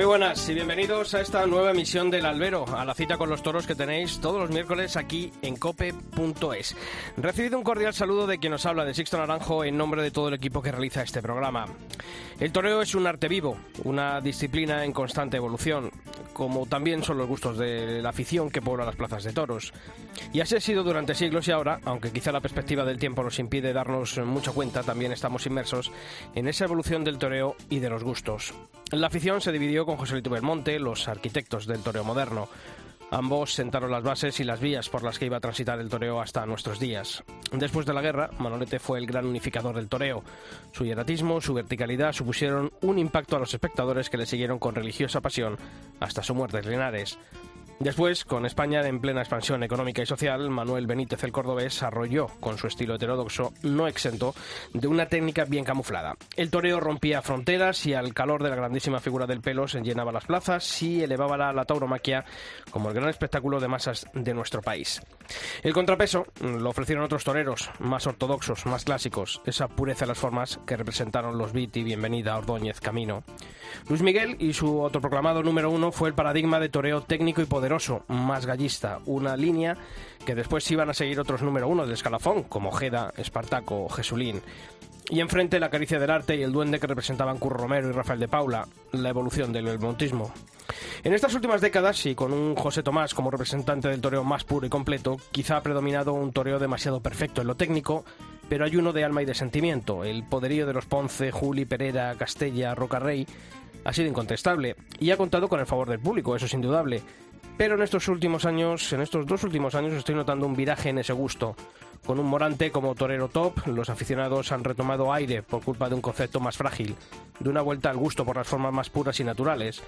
Muy buenas y bienvenidos a esta nueva emisión del Albero, a la cita con los toros que tenéis todos los miércoles aquí en cope.es. Recibido un cordial saludo de quien nos habla, de Sixto Naranjo, en nombre de todo el equipo que realiza este programa. El toreo es un arte vivo, una disciplina en constante evolución, como también son los gustos de la afición que pobla las plazas de toros. Y así ha sido durante siglos y ahora, aunque quizá la perspectiva del tiempo nos impide darnos mucha cuenta, también estamos inmersos en esa evolución del toreo y de los gustos. La afición se dividió con José Luis Belmonte, los arquitectos del toreo moderno. Ambos sentaron las bases y las vías por las que iba a transitar el toreo hasta nuestros días. Después de la guerra, Manolete fue el gran unificador del toreo. Su hieratismo, su verticalidad supusieron un impacto a los espectadores que le siguieron con religiosa pasión hasta su muerte en Linares. Después, con España en plena expansión económica y social, Manuel Benítez el Cordobés arrolló con su estilo heterodoxo, no exento de una técnica bien camuflada. El toreo rompía fronteras y al calor de la grandísima figura del pelo se llenaba las plazas y elevaba la, la tauromaquia como el gran espectáculo de masas de nuestro país. El contrapeso lo ofrecieron otros toreros, más ortodoxos, más clásicos, esa pureza de las formas que representaron los Viti, Bienvenida, Ordóñez, Camino. Luis Miguel y su autoproclamado número uno fue el paradigma de toreo técnico y poderoso más gallista, una línea que después iban a seguir otros número uno del escalafón, como Jeda, Espartaco Jesulín. Y enfrente la caricia del arte y el duende que representaban Curro Romero y Rafael de Paula, la evolución del montismo. En estas últimas décadas, y con un José Tomás como representante del toreo más puro y completo, quizá ha predominado un toreo demasiado perfecto en lo técnico, pero hay uno de alma y de sentimiento. El poderío de los Ponce, Juli, Perera, Castella, Rocarrey ha sido incontestable y ha contado con el favor del público, eso es indudable. Pero en estos últimos años, en estos dos últimos años, estoy notando un viraje en ese gusto. Con un Morante como torero top, los aficionados han retomado aire por culpa de un concepto más frágil, de una vuelta al gusto por las formas más puras y naturales.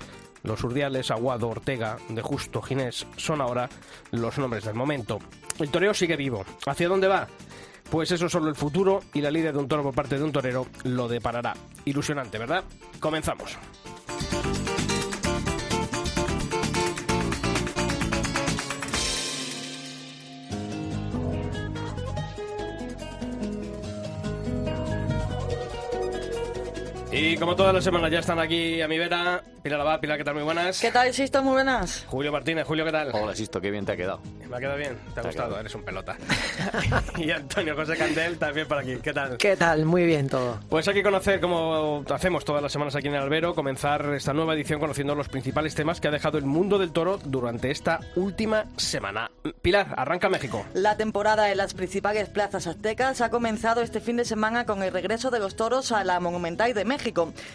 Los Urdiales, Aguado, Ortega, De Justo, Ginés son ahora los nombres del momento. El toreo sigue vivo. ¿Hacia dónde va? Pues eso solo el futuro y la lidia de un toro por parte de un torero lo deparará. Ilusionante, ¿verdad? Comenzamos. Y como todas las semanas ya están aquí a mi vera, Pilar Abad, Pilar, ¿qué tal? Muy buenas. ¿Qué tal, Sisto? Muy buenas. Julio Martínez, Julio, ¿qué tal? Hola, Sisto, qué bien te ha quedado. Me ha quedado bien, te ha gustado, eres un pelota. y Antonio José Candel también por aquí, ¿qué tal? ¿Qué tal? Muy bien todo. Pues hay que conocer, como hacemos todas las semanas aquí en el Albero, comenzar esta nueva edición conociendo los principales temas que ha dejado el mundo del toro durante esta última semana. Pilar, arranca México. La temporada en las principales plazas aztecas ha comenzado este fin de semana con el regreso de los toros a la Monumental de México.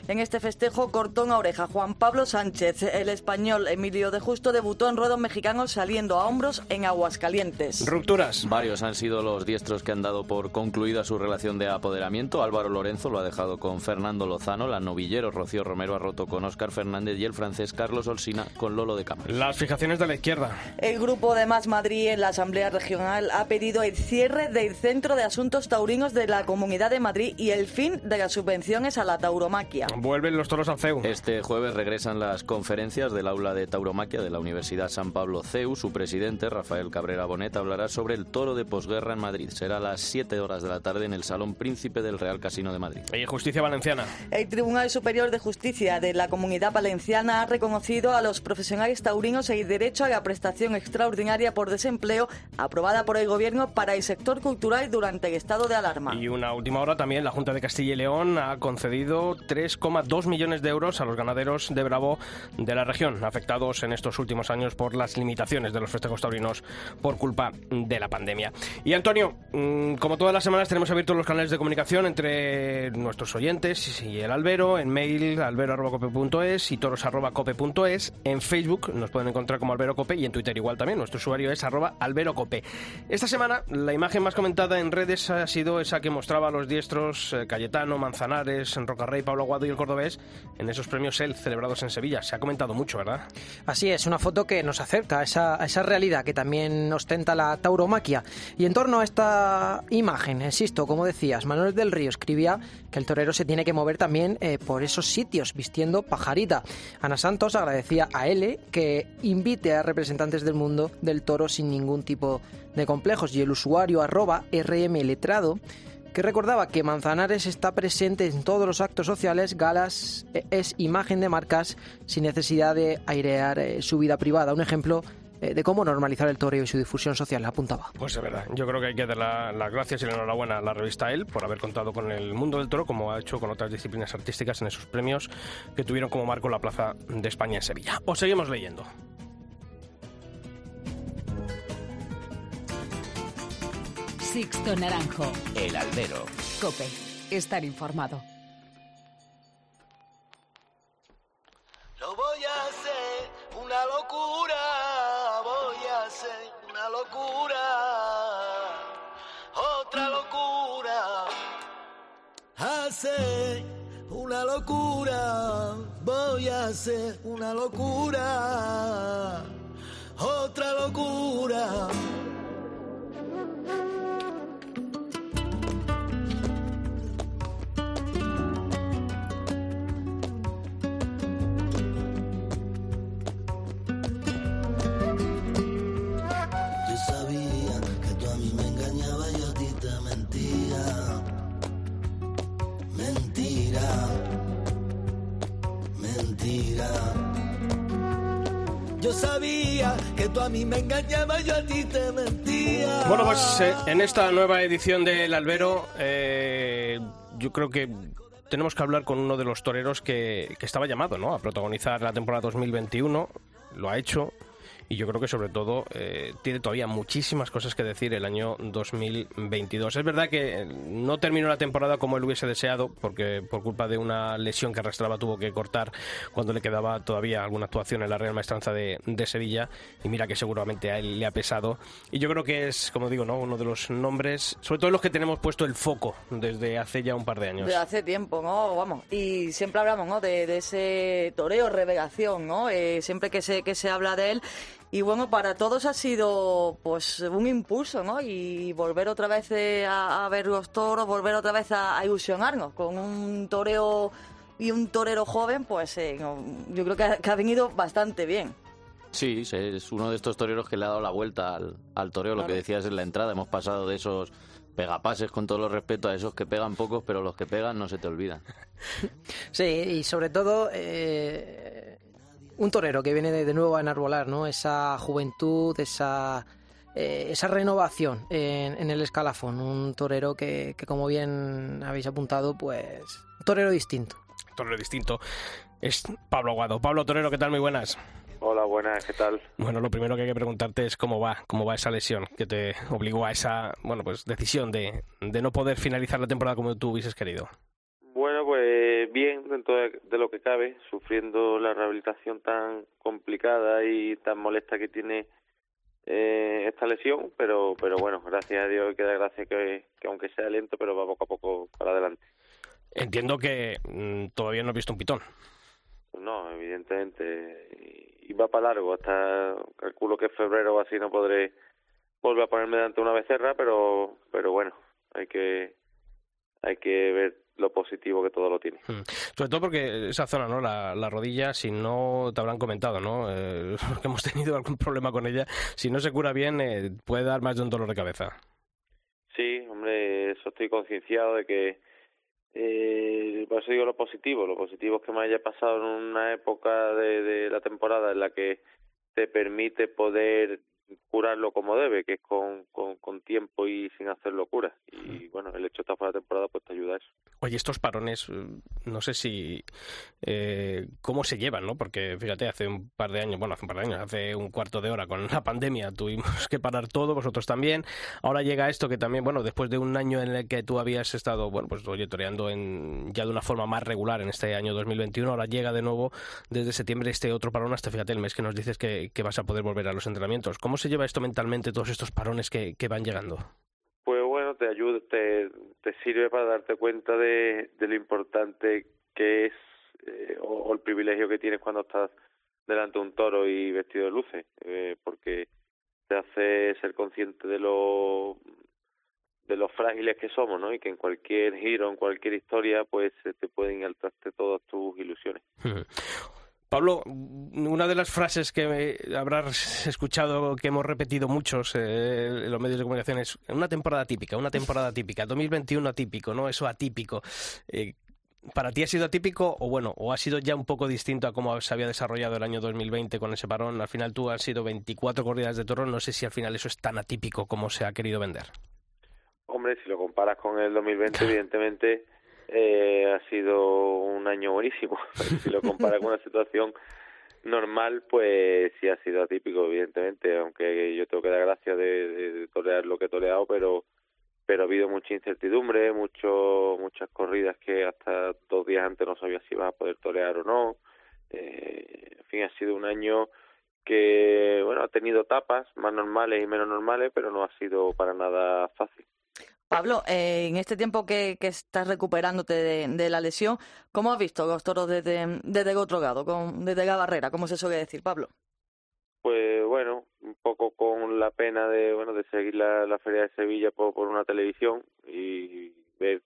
En este festejo cortó una oreja Juan Pablo Sánchez. El español Emilio de Justo debutó en ruedo mexicano saliendo a hombros en Aguascalientes. Rupturas. Varios han sido los diestros que han dado por concluida su relación de apoderamiento. Álvaro Lorenzo lo ha dejado con Fernando Lozano, la novillero Rocío Romero ha roto con Óscar Fernández y el francés Carlos Olsina con Lolo de Campos. Las fijaciones de la izquierda. El grupo de Más Madrid en la Asamblea Regional ha pedido el cierre del Centro de Asuntos Taurinos de la Comunidad de Madrid y el fin de las subvenciones a la tauromaquia. Vuelven los toros al CEU. Este jueves regresan las conferencias del aula de tauromaquia de la Universidad San Pablo CEU. Su presidente, Rafael Cabrera Bonet, hablará sobre el toro de posguerra en Madrid. Será a las 7 horas de la tarde en el Salón Príncipe del Real Casino de Madrid. Y Justicia Valenciana. El Tribunal Superior de Justicia de la Comunidad Valenciana ha reconocido a los profesionales taurinos el derecho a la prestación extraordinaria por desempleo aprobada por el Gobierno para el sector cultural durante el estado de alarma. Y una última hora también, la Junta de Castilla y León ha concedido 3,2 millones de euros a los ganaderos de Bravo de la región, afectados en estos últimos años por las limitaciones de los festejos taurinos por culpa de la pandemia. Y Antonio, mm, como todas las semanas tenemos abiertos los canales de comunicación entre nuestros oyentes y el albero, en mail albero.cope.es y toros.cope.es, en Facebook nos pueden encontrar como albero cope y en Twitter igual también, nuestro usuario es arroba alberocope. Esta semana la imagen más comentada en redes ha sido esa que mostraba a los diestros eh, Cayetano, Manzanares, Rocarrey rey Pablo Aguado y el cordobés en esos premios EL celebrados en Sevilla. Se ha comentado mucho, ¿verdad? Así es, una foto que nos acerca esa, esa realidad que también ostenta la tauromaquia. Y en torno a esta imagen, insisto, como decías, Manuel del Río escribía que el torero se tiene que mover también eh, por esos sitios vistiendo pajarita. Ana Santos agradecía a L que invite a representantes del mundo del toro sin ningún tipo de complejos y el usuario arroba rm letrado que recordaba que Manzanares está presente en todos los actos sociales, galas, eh, es imagen de marcas sin necesidad de airear eh, su vida privada. Un ejemplo eh, de cómo normalizar el toreo y su difusión social, apuntaba. Pues es verdad, yo creo que hay que dar las gracias y la enhorabuena a la revista El por haber contado con el mundo del toro, como ha hecho con otras disciplinas artísticas en esos premios que tuvieron como marco la Plaza de España en Sevilla. Os seguimos leyendo. Sixto Naranjo. El albero. Cope. Estar informado. Lo voy a hacer una locura, voy a hacer una locura, otra locura. Hacer una locura, voy a hacer una locura, otra locura. Que tú a mí me a ti te mentía. Bueno, pues eh, en esta nueva edición del Albero, eh, yo creo que tenemos que hablar con uno de los toreros que, que estaba llamado ¿no? a protagonizar la temporada 2021. Lo ha hecho. Y yo creo que sobre todo eh, tiene todavía muchísimas cosas que decir el año 2022. Es verdad que no terminó la temporada como él hubiese deseado, porque por culpa de una lesión que arrastraba tuvo que cortar cuando le quedaba todavía alguna actuación en la Real Maestranza de, de Sevilla. Y mira que seguramente a él le ha pesado. Y yo creo que es, como digo, ¿no? uno de los nombres, sobre todo los que tenemos puesto el foco desde hace ya un par de años. De hace tiempo, ¿no? Vamos, y siempre hablamos, ¿no? De, de ese toreo, revelación, ¿no? Eh, siempre que se, que se habla de él. Y bueno, para todos ha sido pues un impulso, ¿no? Y volver otra vez eh, a, a, ver los toros, volver otra vez a, a, ilusionarnos con un toreo y un torero joven, pues eh, no, yo creo que ha, que ha, venido bastante bien. Sí, es uno de estos toreros que le ha dado la vuelta al, al toreo, lo que decías en la entrada, hemos pasado de esos pegapases con todo los respeto a esos que pegan pocos, pero los que pegan no se te olvidan. Sí, y sobre todo eh, un torero que viene de, de, nuevo a enarbolar, ¿no? Esa juventud, esa, eh, esa renovación en, en, el escalafón. Un torero que, que, como bien habéis apuntado, pues un torero distinto. Torero distinto es Pablo Aguado. Pablo Torero, ¿qué tal? Muy buenas. Hola, buenas, ¿qué tal? Bueno, lo primero que hay que preguntarte es cómo va, cómo va esa lesión que te obligó a esa, bueno, pues decisión de, de no poder finalizar la temporada como tú hubieses querido. Pues bien, dentro de, de, lo que cabe, sufriendo la rehabilitación tan complicada y tan molesta que tiene eh, esta lesión, pero pero bueno, gracias a Dios queda gracia que, que aunque sea lento, pero va poco a poco para adelante. Entiendo que mmm, todavía no has visto un pitón. Pues no, evidentemente. Y va para largo, hasta calculo que en febrero o así no podré volver a ponerme delante una becerra, pero pero bueno, hay que hay que ver lo positivo que todo lo tiene. Hmm. Sobre todo porque esa zona, ¿no? La, la rodilla, si no te habrán comentado, ¿no? Eh, que hemos tenido algún problema con ella, si no se cura bien, eh, puede dar más de un dolor de cabeza. Sí, hombre, eso estoy concienciado de que eh, por eso digo lo positivo, lo positivo es que me haya pasado en una época de, de la temporada en la que te permite poder curarlo como debe, que es con, con, con, tiempo y sin hacer locura. Y bueno, el hecho de estar fuera de temporada pues te ayuda a eso. Oye, estos parones, no sé si... Eh, ¿Cómo se llevan, no? Porque fíjate, hace un par de años, bueno, hace un par de años, hace un cuarto de hora con la pandemia tuvimos que parar todo, vosotros también. Ahora llega esto que también, bueno, después de un año en el que tú habías estado, bueno, pues oye, toreando en, ya de una forma más regular en este año 2021, ahora llega de nuevo desde septiembre este otro parón hasta, fíjate, el mes que nos dices que, que vas a poder volver a los entrenamientos. ¿Cómo se lleva esto mentalmente, todos estos parones que, que van llegando? Pues bueno, te ayuda, te, te sirve para darte cuenta de, de lo importante que es eh, o, el privilegio que tienes cuando estás delante de un toro y vestido de luces, eh, porque te hace ser consciente de lo de los frágiles que somos, ¿no? Y que en cualquier giro, en cualquier historia, pues se te pueden altarte todas tus ilusiones. Pablo, una de las frases que habrás escuchado que hemos repetido muchos eh, en los medios de comunicación es una temporada típica, una temporada típica, 2021 atípico, ¿no? Eso atípico. Eh, ¿Para ti ha sido atípico o bueno, o ha sido ya un poco distinto a cómo se había desarrollado el año 2020 con ese parón? Al final tú has sido 24 corridas de toro, no sé si al final eso es tan atípico como se ha querido vender. Hombre, si lo comparas con el 2020, evidentemente eh, ha sido un año buenísimo. si lo comparas con una situación normal, pues sí ha sido atípico, evidentemente, aunque yo tengo que dar gracias de, de, torear lo que he toreado, pero pero ha habido mucha incertidumbre, mucho, muchas corridas que hasta dos días antes no sabía si iba a poder torear o no. Eh, en fin, ha sido un año que, bueno, ha tenido etapas más normales y menos normales, pero no ha sido para nada fácil. Pablo, eh, en este tiempo que, estás recuperándote de, la lesión, ¿cómo has visto los toros desde, desde Gotrogado, con, desde la barrera? ¿Cómo se suele decir, Pablo? Pues bueno, un poco con la pena de bueno de seguir la, feria de Sevilla por, por una televisión y ver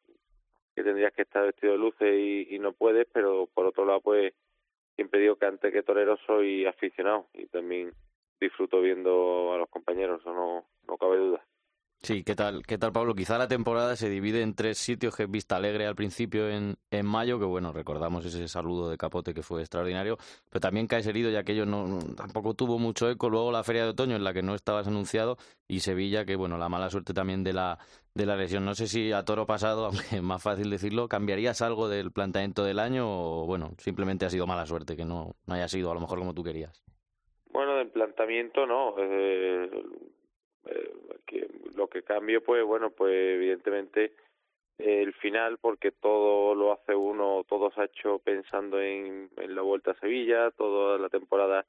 que tendrías que estar vestido de luces y, y no puedes, pero por otro lado pues siempre digo que antes que torero soy aficionado y también disfruto viendo a los compañeros, eso no, no cabe duda. Sí, ¿qué tal, ¿qué tal Pablo? Quizá la temporada se divide en tres sitios, que Vista Alegre al principio en, en mayo, que bueno, recordamos ese saludo de Capote que fue extraordinario, pero también caes herido ya que ello no, tampoco tuvo mucho eco, luego la Feria de Otoño en la que no estabas anunciado y Sevilla, que bueno, la mala suerte también de la, de la lesión. No sé si a toro pasado, aunque es más fácil decirlo, ¿cambiarías algo del planteamiento del año o bueno, simplemente ha sido mala suerte, que no, no haya sido a lo mejor como tú querías? Bueno, del planteamiento no. Eh, eh, que lo que cambio pues bueno pues evidentemente el final porque todo lo hace uno todo se ha hecho pensando en, la vuelta a Sevilla toda la temporada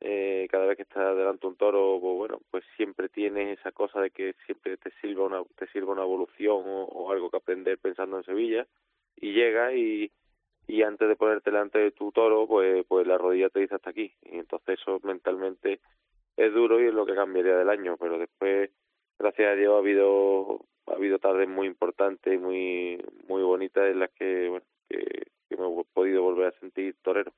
eh, cada vez que está delante un toro pues, bueno pues siempre tienes esa cosa de que siempre te sirva una te sirva una evolución o, algo que aprender pensando en Sevilla y llega y y antes de ponerte delante de tu toro pues pues la rodilla te dice hasta aquí. Y entonces eso mentalmente es duro y es lo que cambiaría del año, pero después, gracias a Dios, ha habido ha habido tardes muy importantes y muy muy bonitas en las que bueno que, me he podido volver a sentir torero.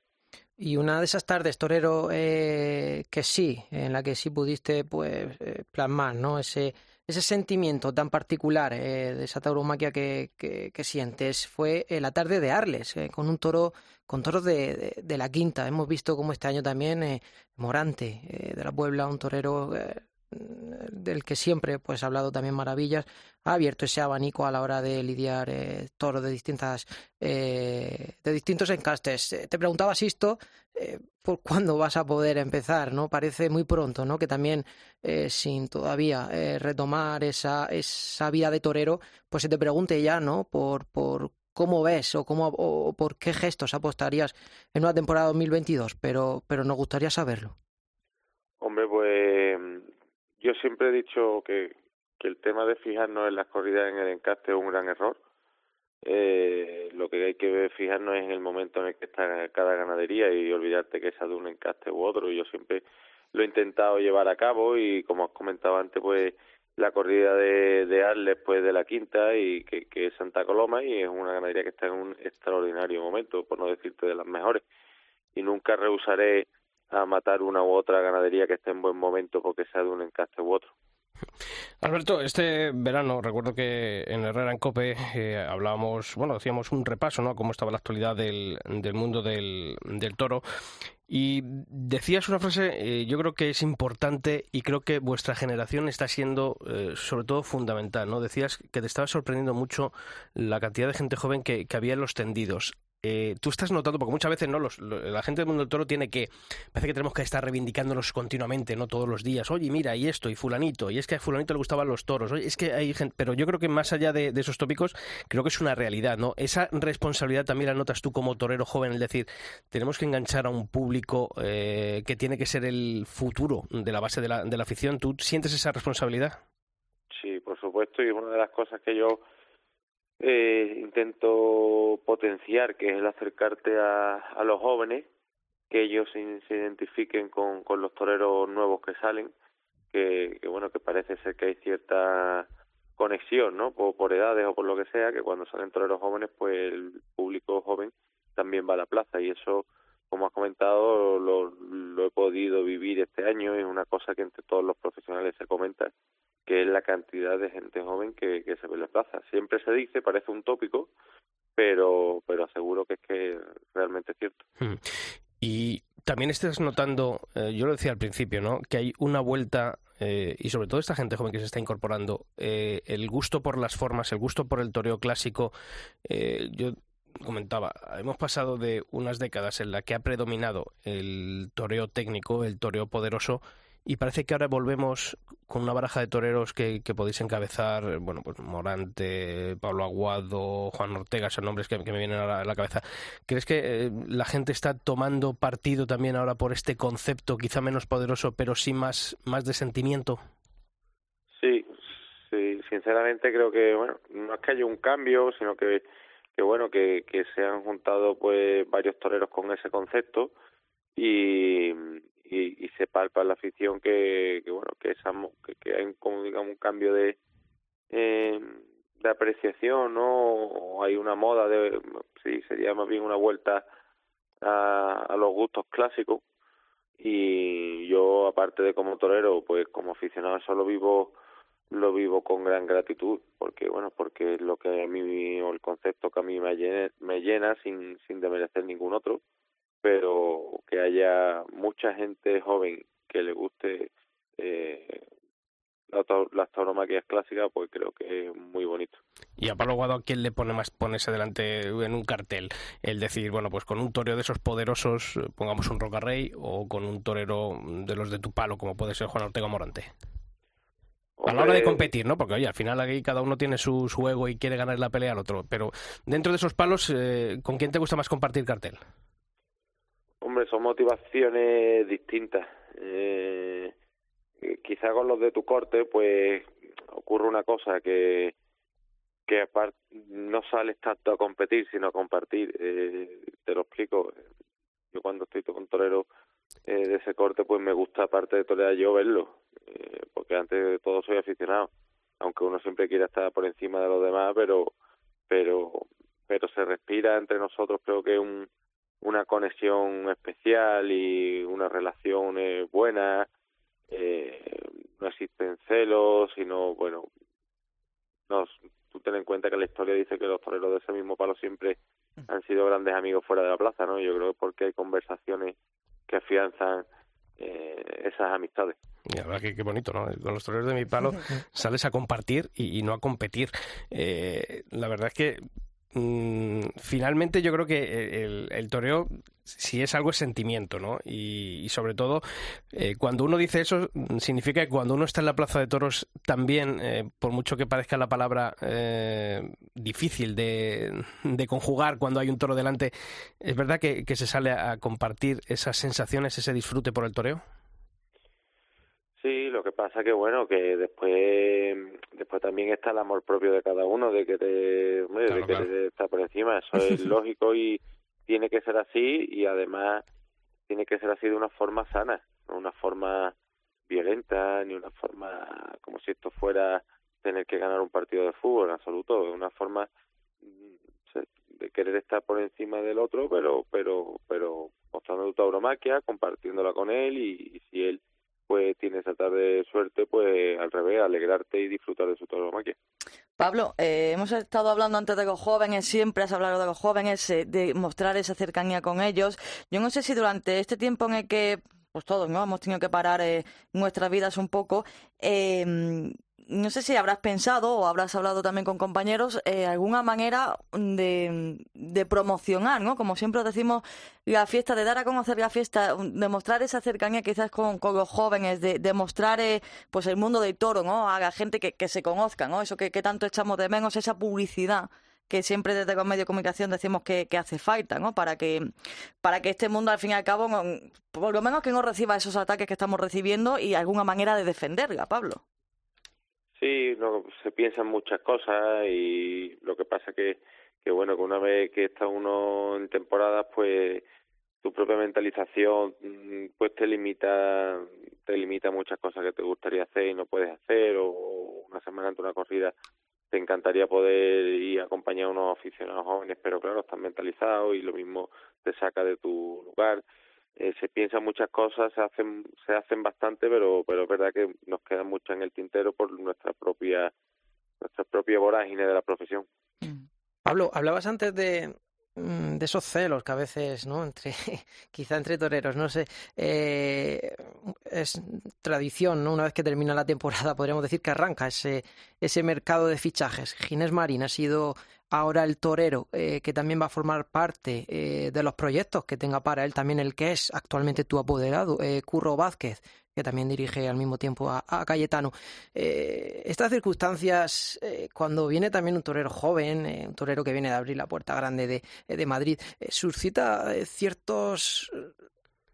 Y una de esas tardes, torero, eh, que sí, en la que sí pudiste pues eh, plasmar, ¿no? Ese, ese sentimiento tan particular eh, de esa tauromaquia que, que, que, sientes fue la tarde de Arles, con un toro con toros de, de, la quinta. Hemos visto como este año también eh, Morante eh, de la Puebla, un torero eh, del que siempre pues ha hablado también maravillas, ha abierto ese abanico a la hora de lidiar toros de distintas de distintos encastes. te preguntaba Sisto por cuándo vas a poder empezar, ¿no? Parece muy pronto, ¿no? Que también sin todavía retomar esa esa vida de torero, pues se te pregunte ya, ¿no? Por por cómo ves o, cómo, o por qué gestos apostarías en una temporada 2022, pero, pero nos gustaría saberlo. Yo siempre he dicho que, que el tema de fijarnos en las corridas en el encaste es un gran error. Eh, lo que hay que fijarnos es en el momento en el que está cada ganadería y olvidarte que esa de un encaste u otro. Yo siempre lo he intentado llevar a cabo y como has comentado antes, pues la corrida de, de Arles pues de la quinta y que, que es Santa Coloma y es una ganadería que está en un extraordinario momento, por no decirte de las mejores. Y nunca rehusaré a matar una u otra ganadería que esté en buen momento porque sea de un encaste u otro. Alberto, este verano recuerdo que en Herrera en Cope eh, hablábamos, bueno, hacíamos un repaso, ¿no? Cómo estaba la actualidad del, del mundo del, del toro y decías una frase, eh, yo creo que es importante y creo que vuestra generación está siendo eh, sobre todo fundamental, ¿no? Decías que te estaba sorprendiendo mucho la cantidad de gente joven que, que había en los tendidos. Eh, tú estás notando, porque muchas veces no los, la gente del mundo del toro tiene que, parece que tenemos que estar reivindicándolos continuamente, no todos los días. Oye, mira, y esto, y fulanito, y es que a fulanito le gustaban los toros. Oye, es que hay gente, pero yo creo que más allá de, esos tópicos, creo que es una realidad, ¿no? Esa responsabilidad también la notas tú como torero joven, es decir, tenemos que enganchar a un público eh, que tiene que ser el futuro de la base de la, de la afición. ¿Tú sientes esa responsabilidad? Sí, por supuesto, y una de las cosas que yo eh, intento potenciar, que es el acercarte a, a los jóvenes, que ellos se, identifiquen con, con los toreros nuevos que salen, que, que bueno, que parece ser que hay cierta conexión, ¿no? Por, por edades o por lo que sea, que cuando salen toreros jóvenes, pues el público joven también va a la plaza y eso, como has comentado, lo, lo he podido vivir este año, es una cosa que entre todos los profesionales se comenta, que es la cantidad de gente joven que, que se ve en la plaza. Siempre se dice, parece un tópico, pero, pero aseguro que es que realmente es cierto. Hmm. Y también estás notando, eh, yo lo decía al principio, ¿no? Que hay una vuelta eh, y sobre todo esta gente joven que se está incorporando, eh, el gusto por las formas, el gusto por el toreo clásico. Eh, yo comentaba, hemos pasado de unas décadas en la que ha predominado el toreo técnico, el toreo poderoso, y parece que ahora volvemos con una baraja de toreros que, podéis encabezar, bueno, pues Morante, Pablo Aguado, Juan Ortega, son nombres que, me vienen a la, a la cabeza. ¿Crees que eh, la gente está tomando partido también ahora por este concepto, quizá menos poderoso, pero sí más, más de sentimiento? Sí, sí, sinceramente creo que, bueno, no es que haya un cambio, sino que, que bueno, que, que se han juntado pues varios toreros con ese concepto y, y, y se palpa la afición que, que bueno, que, esa, que, que hay como digamos un cambio de, eh, de apreciación, ¿no? Hay una moda de, sí, sería más bien una vuelta a, a los gustos clásicos y yo aparte de como torero pues como aficionado solo vivo lo vivo con gran gratitud porque bueno porque es lo que a mí o el concepto que a mí me llena, me llena sin sin demerecer ningún otro pero que haya mucha gente joven que le guste eh, la las tauromaquias clásicas pues creo que es muy bonito Y a Pablo Guado, ¿a quién le pone más ponerse delante en un cartel? El decir, bueno, pues con un toreo de esos poderosos, pongamos un Rocarrey, o con un torero de los de tu palo, como puede ser Juan Ortega Morante. A la hora de competir, ¿no? Porque, oye, al final aquí cada uno tiene su, su ego y quiere ganar la pelea al otro. Pero dentro de esos palos, eh, ¿con quién te gusta más compartir cartel? Hombre, son motivaciones distintas. Eh, eh, quizá con los de tu corte, pues ocurre una cosa que que no sales tanto a competir, sino a compartir. Eh, te lo explico. Yo cuando estoy con torero eh, de ese corte, pues me gusta, aparte de torear yo, verlo. Eh, porque antes de todo soy aficionado. Aunque uno siempre quiera estar por encima de los demás, pero pero pero se respira entre nosotros, creo que un una conexión especial y una relación eh, buena, eh, no existen celos, sino, bueno, nos, tú ten en cuenta que la historia dice que los toreros de ese mismo palo siempre han sido grandes amigos fuera de la plaza, ¿no? Yo creo que porque hay conversaciones que afianzan eh, esas amistades. Y la verdad que qué bonito, ¿no? Con los toreros de mi palo sales a compartir y, y no a competir. Eh, la verdad es que mm, finalmente yo creo que el, el toreo, si es algo, es sentimiento, ¿no? Y, y sobre todo, eh, cuando uno dice eso, mm, significa que cuando uno está en la plaza de toros, también, eh, por mucho que parezca la palabra eh, difícil de, de conjugar cuando hay un toro delante, ¿es verdad que, que se sale a compartir esas sensaciones, ese disfrute por el toreo? Sí, lo que pasa que bueno, que después después también está el amor propio de cada uno, de querer, hombre, Claro, de querer claro. estar por encima, eso es lógico y tiene que ser así y además tiene que ser así de una forma sana, no una forma violenta ni una forma como si esto fuera tener que ganar un partido de fútbol en absoluto, es una forma mm, de querer estar por encima del otro, pero pero pero mostrando tu tauromaquia, compartiéndola con él y, y si él pues tiene esa tarde de suerte, pues al revés, alegrarte y disfrutar de su tauromaquia. Pablo, eh, hemos estado hablando antes de los jóvenes, siempre has hablado de los jóvenes, eh, de mostrar esa cercanía con ellos. Yo no sé si durante este tiempo en el que, pues todos, ¿no? Hemos tenido que parar eh, nuestras vidas un poco, eh, no sé si habrás pensado o habrás hablado también con compañeros eh, alguna manera de, promocionar, ¿no? Como siempre decimos, la fiesta, de dar a conocer la fiesta, de mostrar esa cercanía quizás con, con los jóvenes, de, de mostrar eh, pues el mundo del toro, ¿no? A la gente que, que se conozca, ¿no? Eso que, que tanto echamos de menos, esa publicidad que siempre desde los medios de comunicación decimos que, que hace falta, ¿no? Para que, para que este mundo, al fin y al cabo, por lo menos que no reciba esos ataques que estamos recibiendo y alguna manera de defenderla, Pablo. Sí, no, se piensan muchas cosas y lo que pasa que, que bueno, que una vez que está uno en temporada, pues tu propia mentalización mm, pues te limita te limita muchas cosas que te gustaría hacer y no puedes hacer o una semana ante una corrida te encantaría poder ir a acompañar a unos aficionados jóvenes pero claro están mentalizados y lo mismo te saca de tu lugar eh, se piensan muchas cosas se hacen se hacen bastante pero pero es verdad que nos queda mucho en el tintero por nuestra propia nuestra propia vorágine de la profesión Pablo hablabas antes de Mm, de esos celos que a veces, ¿no? Entre, quizá entre toreros, no sé. Eh, es tradición, ¿no? Una vez que termina la temporada, podríamos decir que arranca ese, ese mercado de fichajes. Ginés Marín ha sido ahora el torero eh, que también va a formar parte eh, de los proyectos que tenga para él también el que es actualmente tu apoderado, Curro Vázquez, que también dirige al mismo tiempo a, Cayetano. Eh, estas circunstancias, eh, cuando viene también un torero joven, eh, un torero que viene de abrir la puerta grande de, de Madrid, suscita ciertos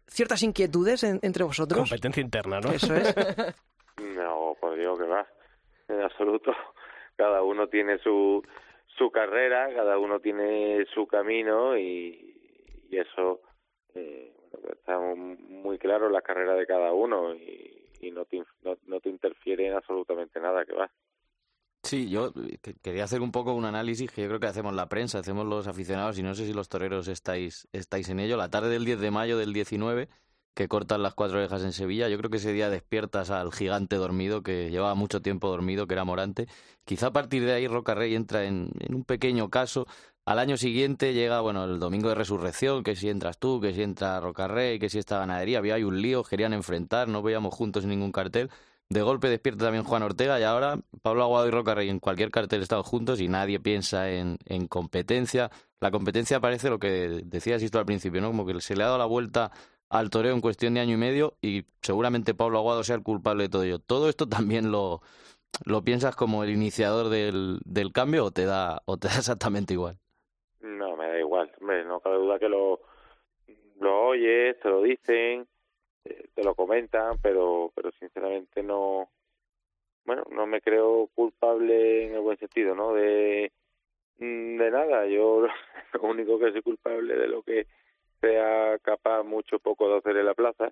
ciertas inquietudes entre vosotros. Competencia interna, ¿no? Eso es. no, pues digo que va. En absoluto. Cada uno tiene su, su carrera, cada uno tiene su camino y, y eso eh, está muy claro la carrera de cada uno y, no, te, no, te interfiere en absolutamente nada que va. Sí, yo quería hacer un poco un análisis que yo creo que hacemos la prensa, hacemos los aficionados y no sé si los toreros estáis, estáis en ello. La tarde del 10 de mayo del 19, que cortan las cuatro orejas en Sevilla, yo creo que ese día despiertas al gigante dormido que llevaba mucho tiempo dormido, que era Morante. Quizá a partir de ahí Roca Rey entra en, un pequeño caso al año siguiente llega, bueno, el domingo de resurrección, que si entras tú, que si entra Rocarrey, que si esta ganadería, había hay un lío, querían enfrentar, no veíamos juntos ningún cartel. De golpe despierta también Juan Ortega y ahora Pablo Aguado y Rocarrey en cualquier cartel están juntos y nadie piensa en, en competencia. La competencia parece lo que decías esto al principio, ¿no? Como que se le ha dado la vuelta al toreo en cuestión de año y medio y seguramente Pablo Aguado sea el culpable de todo ello. ¿Todo esto también lo, lo piensas como el iniciador del, del cambio o te da, o te da exactamente igual? No, me da igual. no cabe duda que lo, lo oyes, te lo dicen, eh, te lo comentan, pero, pero sinceramente no, bueno, no me creo culpable en el buen sentido, ¿no? De, mm, de nada. Yo lo único que soy culpable de lo que sea capaz mucho poco de hacer en la plaza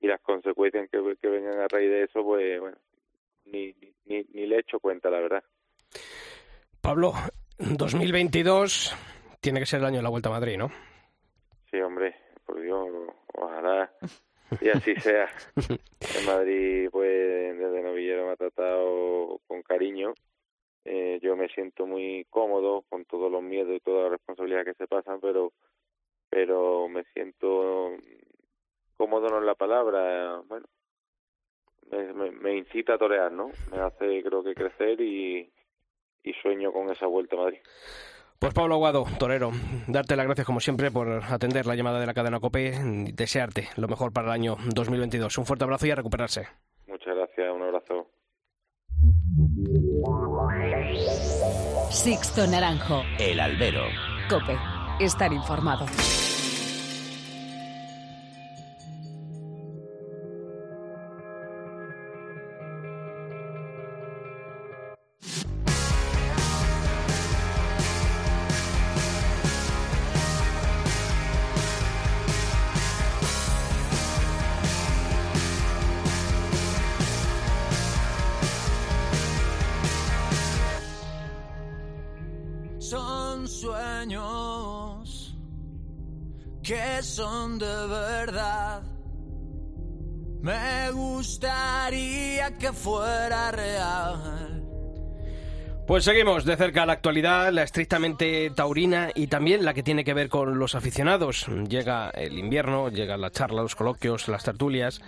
y las consecuencias que, que vengan a raíz de eso, pues bueno, ni, ni, ni le echo cuenta, la verdad. Pablo, 2022 tiene que ser el año de la Vuelta a Madrid, ¿no? Sí, hombre, por Dios, ojalá y así sea. En Madrid, pues, desde Novillero me ha tratado con cariño. Eh, yo me siento muy cómodo con todos los miedos y toda la responsabilidad que se pasan, pero pero me siento cómodo no es la palabra, bueno, me, me, incita a torear, ¿no? Me hace, creo que, crecer y, y sueño con esa vuelta a Madrid. Pues Pablo Aguado, torero, darte las gracias como siempre por atender la llamada de la cadena COPE y desearte lo mejor para el año 2022. Un fuerte abrazo y a recuperarse. Muchas gracias, un abrazo. Sixto Naranjo. El albero. COPE. Estar informado. Fuera real. Pues seguimos de cerca la actualidad, la estrictamente taurina y también la que tiene que ver con los aficionados. Llega el invierno, llega la charla, los coloquios, las tertulias.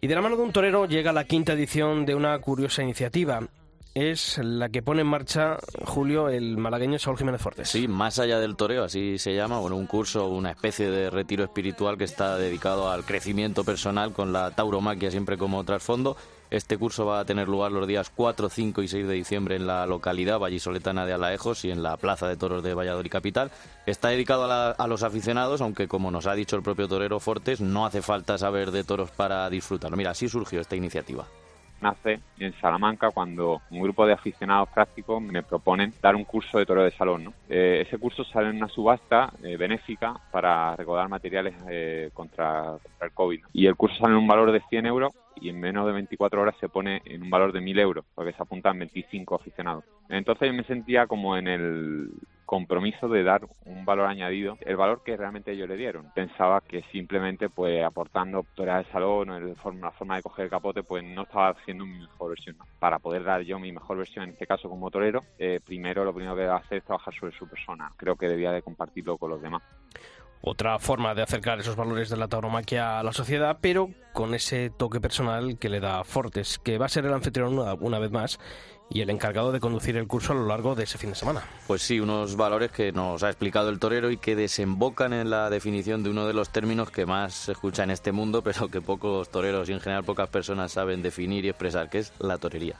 Y de la mano de un torero llega la quinta edición de una curiosa iniciativa es la que pone en marcha, Julio, el malagueño Saúl Jiménez Fortes. Sí, más allá del toreo, así se llama, bueno, un curso, una especie de retiro espiritual que está dedicado al crecimiento personal con la tauromaquia siempre como trasfondo. Este curso va a tener lugar los días 4, 5 y 6 de diciembre en la localidad vallisoletana de Alaejos y en la Plaza de Toros de Valladolid Capital. Está dedicado a, a, los aficionados, aunque como nos ha dicho el propio torero Fortes, no hace falta saber de toros para disfrutar. Mira, así surgió esta iniciativa. Nace en Salamanca cuando un grupo de aficionados prácticos me proponen dar un curso de toro de salón. Eh, ese curso sale en una subasta eh, benéfica para recaudar materiales eh, contra, el COVID. Y el curso sale en un valor de 100 euros y en menos de 24 horas se pone en un valor de 1.000 euros, porque se apuntan 25 aficionados. Entonces yo me sentía como en el compromiso de dar un valor añadido, el valor que realmente ellos le dieron. Pensaba que simplemente pues aportando toreas de salón o la forma, de coger el capote pues no estaba haciendo mi mejor versión. Para poder dar yo mi mejor versión, en este caso como torero, eh, primero lo primero que debe hacer es trabajar sobre su persona. Creo que debía de compartirlo con los demás otra forma de acercar esos valores de la tauromaquia a la sociedad, pero con ese toque personal que le da Fortes, que va a ser el anfitrión una, vez más y el encargado de conducir el curso a lo largo de ese fin de semana. Pues sí, unos valores que nos ha explicado el torero y que desembocan en la definición de uno de los términos que más se escucha en este mundo, pero que pocos toreros y en general pocas personas saben definir y expresar, que es la torería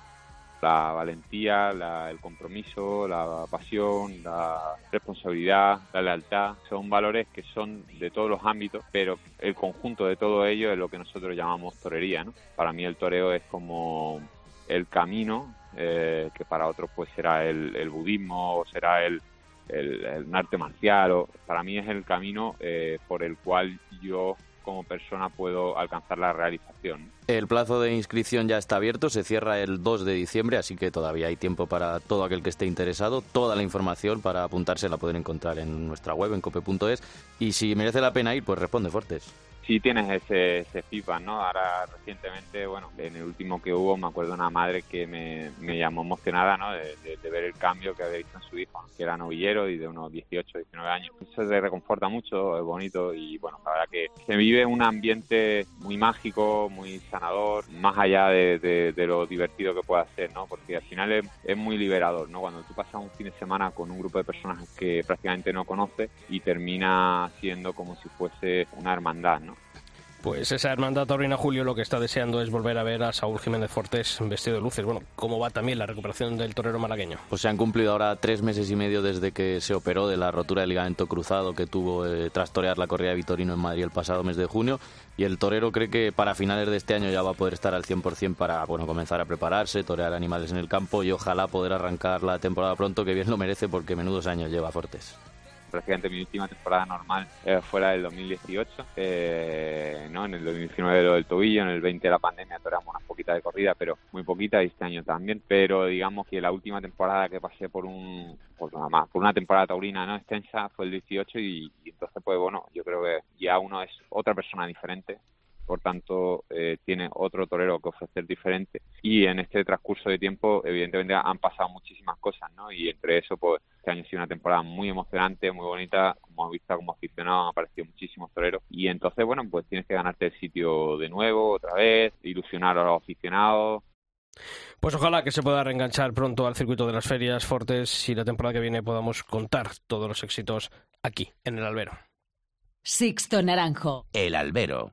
la valentía, la, el compromiso, la pasión, la responsabilidad, la lealtad, son valores que son de todos los ámbitos, pero el conjunto de todo ello es lo que nosotros llamamos torería. ¿no? Para mí el toreo es como el camino, eh, que para otros pues será el, budismo o será el, el, arte marcial, o para mí es el camino eh, por el cual yo como persona puedo alcanzar la realización. El plazo de inscripción ya está abierto, se cierra el 2 de diciembre, así que todavía hay tiempo para todo aquel que esté interesado. Toda la información para apuntarse la pueden encontrar en nuestra web, en cope.es. Y si merece la pena ir, pues responde Fortes sí tienes ese, ese ¿no? Ahora recientemente, bueno, en el último que hubo me acuerdo una madre que me, me llamó emocionada, ¿no? De, de, de, ver el cambio que había visto en su hijo, que era novillero y de unos 18, 19 años. Eso te reconforta mucho, es bonito y bueno, la verdad que se vive un ambiente muy mágico, muy sanador, más allá de, de lo divertido que pueda ser, ¿no? Porque al final es, es, muy liberador, ¿no? Cuando tú pasas un fin de semana con un grupo de personas que prácticamente no conoces y termina siendo como si fuese una hermandad, ¿no? Pues esa hermandad taurina Julio lo que está deseando es volver a ver a Saúl Jiménez Fortés vestido de luces. Bueno, ¿cómo va también la recuperación del torero malagueño? Pues se han cumplido ahora tres meses y medio desde que se operó de la rotura del ligamento cruzado que tuvo eh, tras torear la corrida de Vitorino en Madrid el pasado mes de junio. Y el torero cree que para finales de este año ya va a poder estar al 100% para bueno, comenzar a prepararse, torear animales en el campo y ojalá poder arrancar la temporada pronto, que bien lo merece porque menudos años lleva Fortés prácticamente mi última temporada normal eh, fuera del 2018, eh, ¿no? En el 2019 lo del tobillo, en el 20 de la pandemia toramos unas poquitas de corrida, pero muy poquita y este año también. Pero digamos que la última temporada que pasé por un, por nada más, por una temporada taurina no extensa fue el 18 y, y entonces pues bueno, yo creo que ya uno es otra persona diferente por tanto eh, tiene otro torero que ofrecer diferente y en este transcurso de tiempo evidentemente han pasado muchísimas cosas no y entre eso pues este año ha sido una temporada muy emocionante muy bonita como has visto como aficionado han aparecido muchísimos toreros y entonces bueno pues tienes que ganarte el sitio de nuevo otra vez ilusionar a los aficionados pues ojalá que se pueda reenganchar pronto al circuito de las ferias Fortes y la temporada que viene podamos contar todos los éxitos aquí, en el Albero. Sixto Naranjo. El Albero.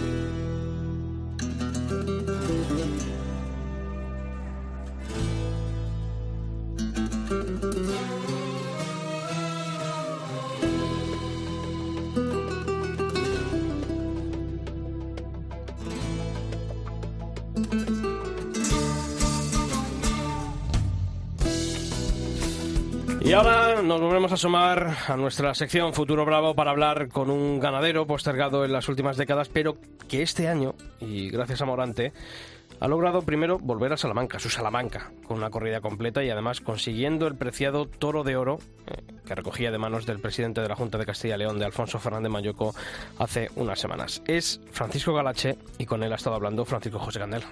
Y ahora nos volvemos a sumar a nuestra sección Futuro Bravo para hablar con un ganadero postergado en las últimas décadas, pero que este año, y gracias a Morante, ha logrado primero volver a Salamanca, su Salamanca, con una corrida completa y además consiguiendo el preciado toro de oro eh, que recogía de manos del presidente de la Junta de Castilla y León, de Alfonso Fernández Mayoco, hace unas semanas. Es Francisco Galache y con él ha estado hablando Francisco José Candela.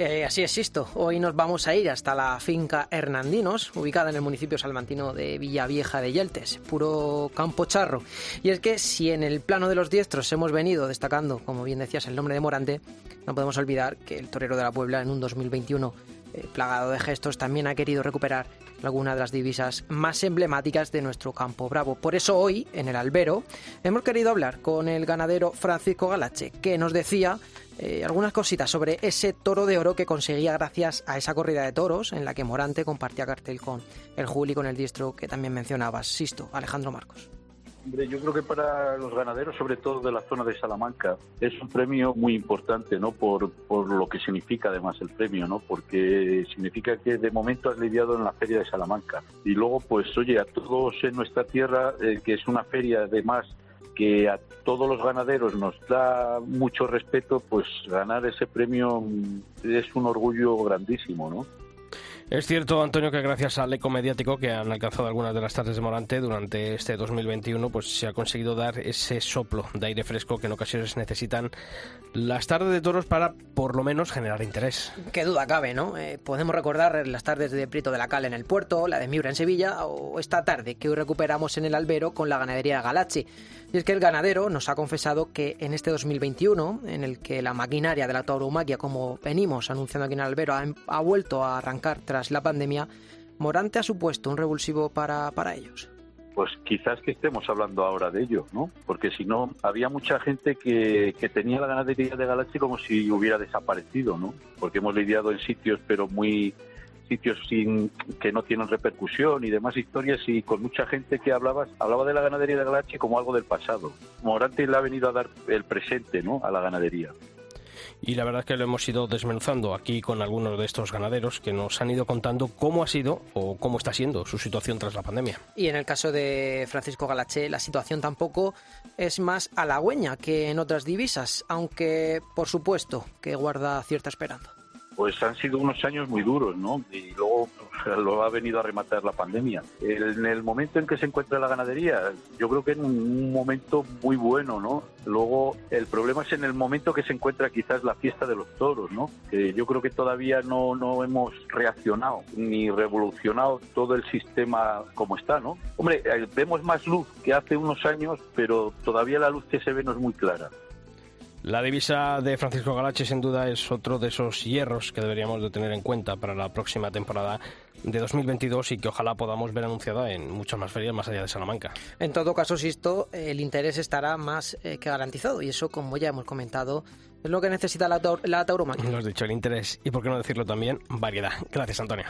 Eh, así es, Sisto. Hoy nos vamos a ir hasta la finca Hernandinos, ubicada en el municipio salmantino de Villavieja de Yeltes, puro campo charro. Y es que si en el plano de los diestros hemos venido destacando, como bien decías, el nombre de Morante, no podemos olvidar que el torero de la Puebla en un 2021 eh, plagado de gestos también ha querido recuperar alguna de las divisas más emblemáticas de nuestro campo bravo. Por eso hoy, en el albero, hemos querido hablar con el ganadero Francisco Galache, que nos decía eh, algunas cositas sobre ese toro de oro que conseguía gracias a esa corrida de toros en la que Morante compartía cartel con el Juli, con el diestro que también mencionabas, Sisto, Alejandro Marcos. Hombre, yo creo que para los ganaderos, sobre todo de la zona de Salamanca, es un premio muy importante, ¿no? Por, por lo que significa además el premio, ¿no? Porque significa que de momento has lidiado en la feria de Salamanca. Y luego, pues, oye, a todos en nuestra tierra, eh, que es una feria además que a todos los ganaderos nos da mucho respeto, pues ganar ese premio es un orgullo grandísimo, ¿no? Es cierto, Antonio, que gracias al eco mediático que han alcanzado algunas de las tardes de Morante durante este 2021, pues se ha conseguido dar ese soplo de aire fresco que en ocasiones necesitan las tardes de toros para, por lo menos, generar interés. Qué duda cabe, ¿no? Eh, podemos recordar las tardes de Prieto de la Cal en el puerto, la de Miura en Sevilla o esta tarde que hoy recuperamos en el albero con la ganadería Galachi. Y es que el ganadero nos ha confesado que en este 2021, en el que la maquinaria de la tauromaquia, como venimos anunciando aquí en el albero, ha, ha vuelto a arrancar tras la pandemia, Morante ha supuesto un revulsivo para, para ellos pues quizás que estemos hablando ahora de ello, ¿no? Porque si no, había mucha gente que, que, tenía la ganadería de Galaxy como si hubiera desaparecido, ¿no? Porque hemos lidiado en sitios, pero muy sitios sin que no tienen repercusión y demás historias y con mucha gente que hablaba hablaba de la ganadería de Galachi como algo del pasado. Morante le ha venido a dar el presente ¿no? a la ganadería. Y la verdad es que lo hemos ido desmenuzando aquí con algunos de estos ganaderos que nos han ido contando cómo ha sido o cómo está siendo su situación tras la pandemia. Y en el caso de Francisco Galache, la situación tampoco es más halagüeña que en otras divisas, aunque por supuesto que guarda cierta esperanza pues han sido unos años muy duros, ¿no? Y luego lo ha venido a rematar la pandemia. En el momento en que se encuentra la ganadería, yo creo que en un momento muy bueno, ¿no? Luego el problema es en el momento que se encuentra quizás la fiesta de los toros, ¿no? Que yo creo que todavía no, no hemos reaccionado ni revolucionado todo el sistema como está, ¿no? Hombre, eh, vemos más luz que hace unos años, pero todavía la luz que se ve no es muy clara. La divisa de Francisco Galache sin duda es otro de esos hierros que deberíamos de tener en cuenta para la próxima temporada de 2022 y que ojalá podamos ver anunciada en muchas más ferias más allá de Salamanca. En todo caso, Sisto, el interés estará más eh, que garantizado y eso, como ya hemos comentado, es lo que necesita la, la tauromaquia. Lo has dicho, el interés y, por qué no decirlo también, variedad. Gracias, Antonio.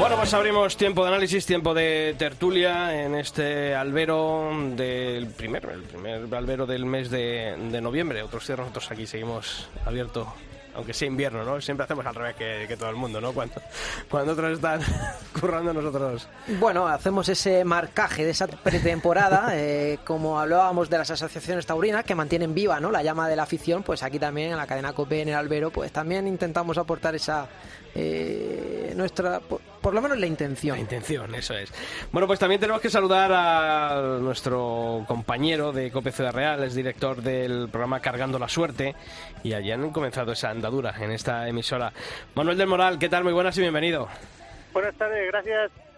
Bueno, pues abrimos tiempo de análisis, tiempo de tertulia en este albero del primer, el primer albero del mes de, noviembre. Otros cierros, nosotros aquí seguimos abierto aunque sea invierno, ¿no? Siempre hacemos al revés que, todo el mundo, ¿no? Cuando, cuando otros están currando nosotros. Bueno, hacemos ese marcaje de esa pretemporada, eh, como hablábamos de las asociaciones taurinas que mantienen viva, ¿no? La llama de la afición, pues aquí también en la cadena COPE en el albero, pues también intentamos aportar esa eh, nuestra por, lo menos la intención. La intención, eso es. Bueno, pues también tenemos que saludar a nuestro compañero de Cope Ciudad Real, es director del programa Cargando la Suerte, y allí han comenzado esa andadura en esta emisora. Manuel del Moral, ¿qué tal? Muy buenas y bienvenido. Buenas tardes, gracias.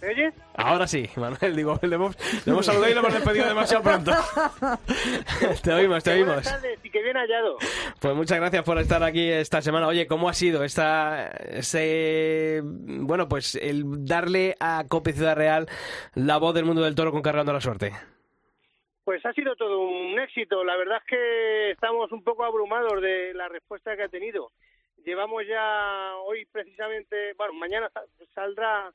¿Me oyes? Ahora sí, Manuel, digo, le hemos, le hemos saludado y le hemos despedido demasiado pronto. te oímos, te oímos. Buenas tardes y que bien hallado. Pues muchas gracias por estar aquí esta semana. Oye, ¿cómo ha sido esta, ese, bueno, pues el darle a Cope Ciudad Real la voz del mundo del toro con Cargando la Suerte? Pues ha sido todo un éxito. La verdad es que estamos un poco abrumados de la respuesta que ha tenido. Llevamos ya hoy precisamente, bueno, mañana saldrá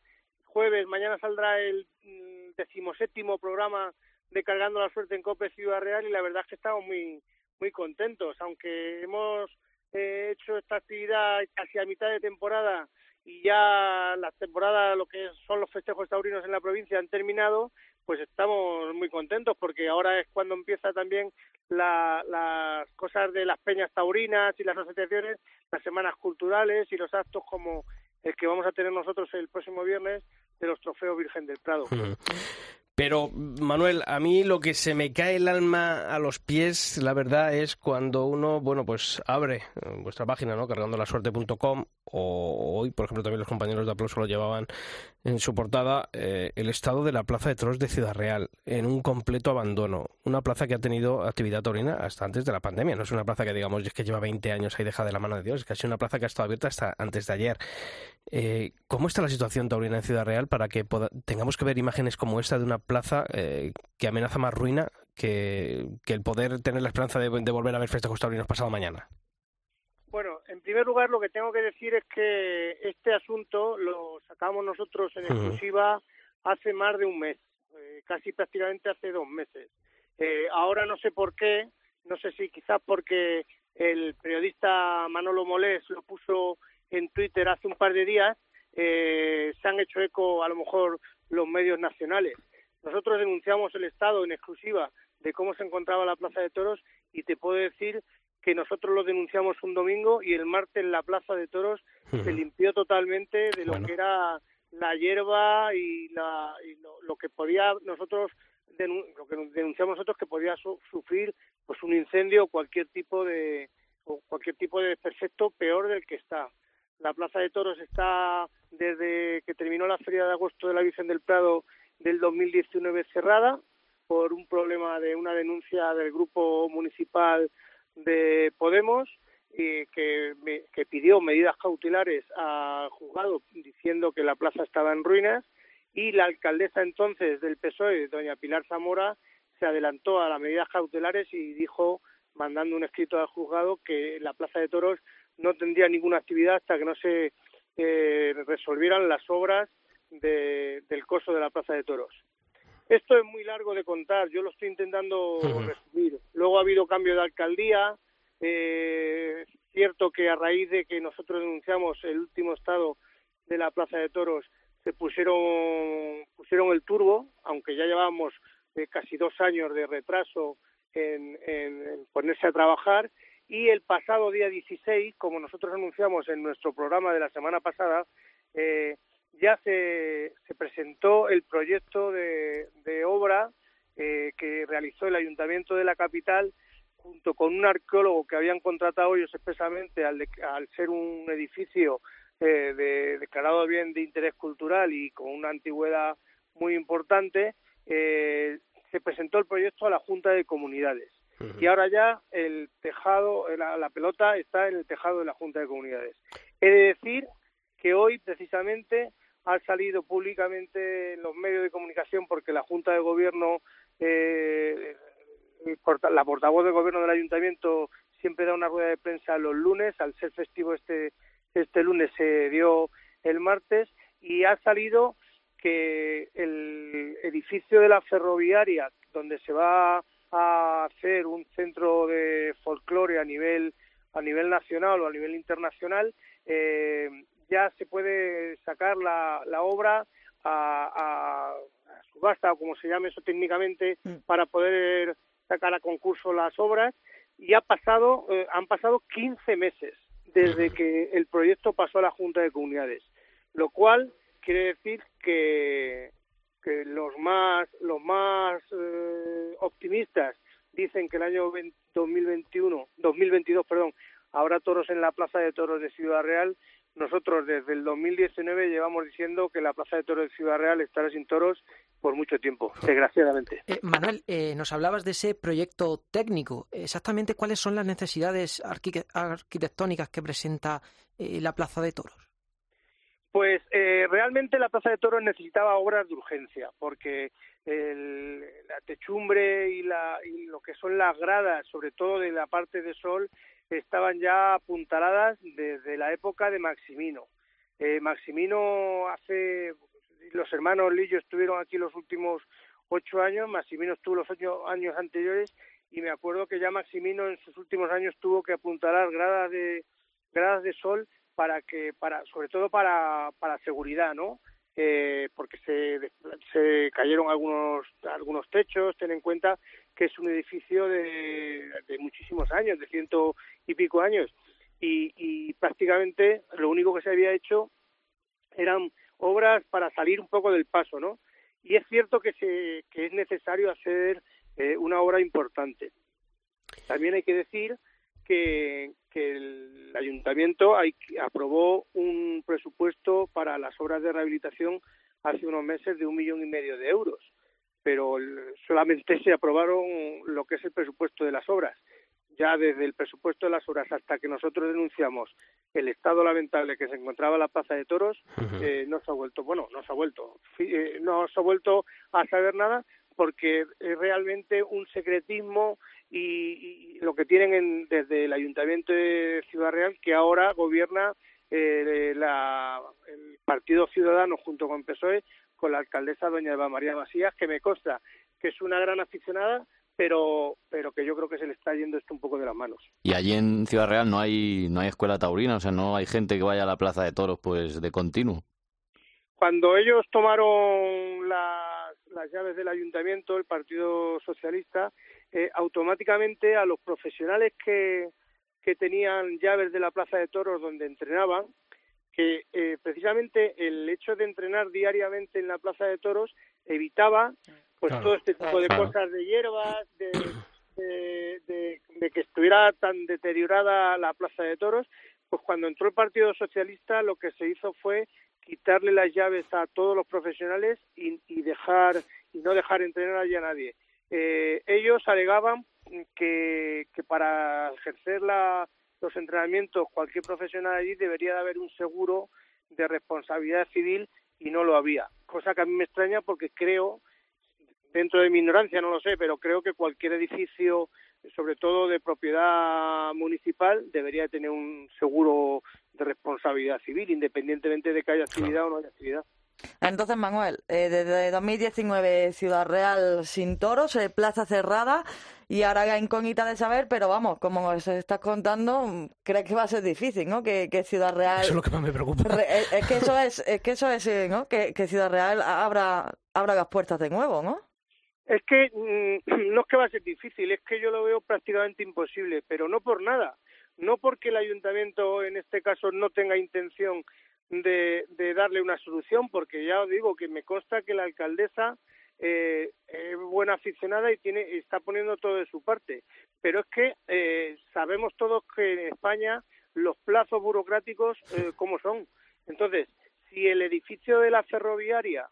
jueves, mañana saldrá el mm, decimoséptimo programa de Cargando la Suerte en COPE Ciudad Real y la verdad es que estamos muy, muy contentos, aunque hemos eh, hecho esta actividad casi a mitad de temporada y ya la temporada, lo que son los festejos taurinos en la provincia han terminado, pues estamos muy contentos porque ahora es cuando empieza también las cosas de las peñas taurinas y las asociaciones, las semanas culturales y los actos como el que vamos a tener nosotros el próximo viernes de los trofeos Virgen del Prado. Pero, Manuel, a mí lo que se me cae el alma a los pies, la verdad, es cuando uno, bueno, pues abre eh, vuestra página, ¿no? Cargandolaszsuerte.com o hoy, por ejemplo, también los compañeros de Aplauso lo llevaban en su portada, eh, el estado de la Plaza de Toros de Ciudad Real, en un completo abandono. Una plaza que ha tenido actividad taurina hasta antes de la pandemia. No es una plaza que, digamos, que lleva 20 años ahí deja de la mano de Dios, es casi una plaza que ha estado abierta hasta antes de ayer. Eh, ¿Cómo está la situación taurina en Ciudad Real para que tengamos que ver imágenes como esta de una plaza eh, que amenaza más ruina que, el poder tener la esperanza de, volver a ver festejos taurinos pasado mañana? Bueno, en primer lugar lo que tengo que decir es que este asunto lo sacamos nosotros en exclusiva hace más de un mes, eh, casi prácticamente hace dos meses. Eh, ahora no sé por qué, no sé si quizás porque el periodista Manolo Molés lo puso en Twitter hace un par de días, se han hecho eco a lo mejor los medios nacionales. Nosotros denunciamos el estado en exclusiva de cómo se encontraba la Plaza de Toros y te puedo decir que nosotros lo denunciamos un domingo y el martes la Plaza de Toros se limpió totalmente de lo que era la hierba y, la, lo, que podía nosotros lo que denunciamos nosotros que podía sufrir pues un incendio o cualquier tipo de o cualquier tipo de perfecto peor del que está. La Plaza de Toros está desde que terminó la feria de agosto de la Virgen del Prado del 2019 cerrada por un problema de una denuncia del grupo municipal de Podemos y que, que pidió medidas cautelares al juzgado diciendo que la plaza estaba en ruinas y la alcaldesa entonces del PSOE, doña Pilar Zamora, se adelantó a las medidas cautelares y dijo, mandando un escrito al juzgado, que la Plaza de Toros no tendría ninguna actividad hasta que no se eh, resolvieran las obras del coso de la Plaza de Toros. Esto es muy largo de contar, yo lo estoy intentando resumir. Luego ha habido cambio de alcaldía, eh, cierto que a raíz de que nosotros denunciamos el último estado de la Plaza de Toros, se pusieron, pusieron el turbo, aunque ya llevábamos eh, casi dos años de retraso en, en, ponerse a trabajar, y el pasado día 16, como nosotros anunciamos en nuestro programa de la semana pasada, eh, ya se, se presentó el proyecto de, obra eh, que realizó el Ayuntamiento de la capital junto con un arqueólogo que habían contratado ellos expresamente al, al ser un edificio eh, de, declarado bien de interés cultural y con una antigüedad muy importante, eh, se presentó el proyecto a la Junta de Comunidades. Y ahora ya el tejado, la, la pelota está en el tejado de la Junta de Comunidades. He de decir que hoy precisamente ha salido públicamente en los medios de comunicación porque la Junta de Gobierno, eh, la portavoz de Gobierno del Ayuntamiento siempre da una rueda de prensa los lunes, al ser festivo este, este lunes se dio el martes y ha salido que el edificio de la ferroviaria donde se va a hacer un centro de folclore a nivel a nivel nacional o a nivel internacional eh, ya se puede sacar la, la obra a, subasta o como se llame eso técnicamente mm. para poder sacar a concurso las obras y ha pasado eh, han pasado 15 meses desde que el proyecto pasó a la Junta de Comunidades lo cual quiere decir que que los más los más eh, optimistas dicen que el año 2021 2022 perdón habrá toros en la Plaza de Toros de Ciudad Real nosotros desde el 2019 llevamos diciendo que la Plaza de Toros de Ciudad Real estará sin toros por mucho tiempo, desgraciadamente. Eh, Manuel, eh, nos hablabas de ese proyecto técnico. Exactamente cuáles son las necesidades arquitectónicas que presenta eh, la Plaza de Toros. Pues realmente la Plaza de Toros necesitaba obras de urgencia, porque la techumbre y, la, y lo que son las gradas, sobre todo de la parte de sol, estaban ya apuntaladas desde la época de Maximino. Eh, Maximino hace, los hermanos Lillo estuvieron aquí los últimos ocho años, Maximino estuvo los ocho años anteriores y me acuerdo que ya Maximino en sus últimos años tuvo que apuntalar gradas de gradas de sol para que para sobre todo para para seguridad no eh, porque se, se cayeron algunos algunos techos ten en cuenta que es un edificio de, de muchísimos años, de ciento y pico años, y, prácticamente lo único que se había hecho eran obras para salir un poco del paso, ¿no? y es cierto que, se, que es necesario hacer eh, una obra importante. También hay que decir que, que el ayuntamiento hay, aprobó un presupuesto para las obras de rehabilitación hace unos meses de un millón y medio de euros, pero solamente se aprobaron lo que es el presupuesto de las obras. Ya desde el presupuesto de las obras hasta que nosotros denunciamos el estado lamentable que se encontraba en la Plaza de Toros, eh, no se ha vuelto, bueno, no se ha vuelto, eh, no se ha vuelto a saber nada porque es realmente un secretismo y, lo que tienen desde el Ayuntamiento de Ciudad Real, que ahora gobierna eh, la, el Partido Ciudadano junto con PSOE, con la alcaldesa doña Eva María Masías, que me consta que es una gran aficionada, pero pero que yo creo que se le está yendo esto un poco de las manos. Y allí en Ciudad Real no hay no hay escuela taurina, o sea, no hay gente que vaya a la Plaza de Toros pues de continuo. Cuando ellos tomaron las, las llaves del ayuntamiento, el Partido Socialista, eh, automáticamente a los profesionales que, que tenían llaves de la Plaza de Toros donde entrenaban, que eh, precisamente el hecho de entrenar diariamente en la Plaza de Toros evitaba pues todo este tipo de cosas de hierbas, de, de, de, que estuviera tan deteriorada la Plaza de Toros, pues cuando entró el Partido Socialista lo que se hizo fue quitarle las llaves a todos los profesionales y, y dejar y no dejar entrenar allí a nadie. Eh, ellos alegaban que, que para ejercer la, los entrenamientos cualquier profesional allí debería de haber un seguro de responsabilidad civil y no lo había, cosa que a mí me extraña porque creo, dentro de mi ignorancia no lo sé, pero creo que cualquier edificio, sobre todo de propiedad municipal, debería tener un seguro de responsabilidad civil, independientemente de que haya actividad o no haya actividad. Entonces, Manuel, eh, desde 2019 Ciudad Real sin toros, eh, plaza cerrada y ahora hay incógnita de saber, pero vamos, como se estás contando, crees que va a ser difícil, ¿no? Que, Ciudad Real... Eso es lo que más me preocupa. Eh, es, que eso es, es que eso es, eh, ¿no? Que, Ciudad Real abra, abra las puertas de nuevo, ¿no? Es que mm, no es que va a ser difícil, es que yo lo veo prácticamente imposible, pero no por nada. No porque el ayuntamiento, en este caso, no tenga intención de, de darle una solución, porque ya os digo que me consta que la alcaldesa eh, es buena aficionada y tiene está poniendo todo de su parte. Pero es que eh, sabemos todos que en España los plazos burocráticos eh, cómo son. Entonces, si el edificio de la ferroviaria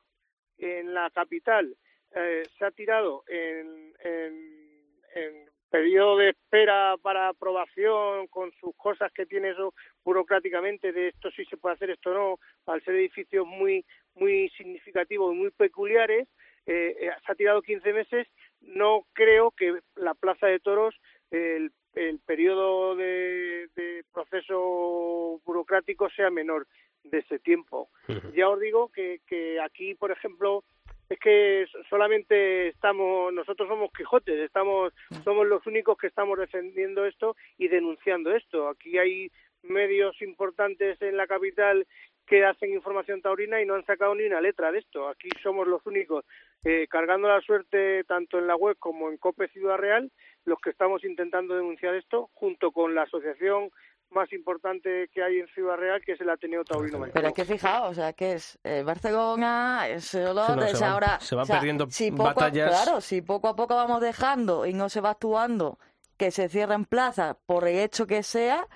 en la capital eh, se ha tirado en, en, en periodo de espera para aprobación con sus cosas que tiene eso burocráticamente de esto sí se puede hacer esto no al ser edificios muy muy significativos y muy peculiares eh, eh, se ha tirado 15 meses no creo que la plaza de toros el, el periodo de, de proceso burocrático sea menor de ese tiempo ya os digo que, que aquí por ejemplo es que solamente estamos, nosotros somos Quijotes, estamos, somos los únicos que estamos defendiendo esto y denunciando esto. Aquí hay medios importantes en la capital que hacen información taurina y no han sacado ni una letra de esto. Aquí somos los únicos, eh, cargando la suerte tanto en la web como en COPE Ciudad Real, los que estamos intentando denunciar esto, junto con la Asociación más importante que hay en Ciudad Real, que es el Ateneo Taurino Mayor. Pero es que fijaos, o sea, que es eh, Barcelona, es Olot, se ahora... Se van perdiendo batallas. claro, si poco a poco vamos dejando y no se va actuando que se cierren plazas por el hecho que sea,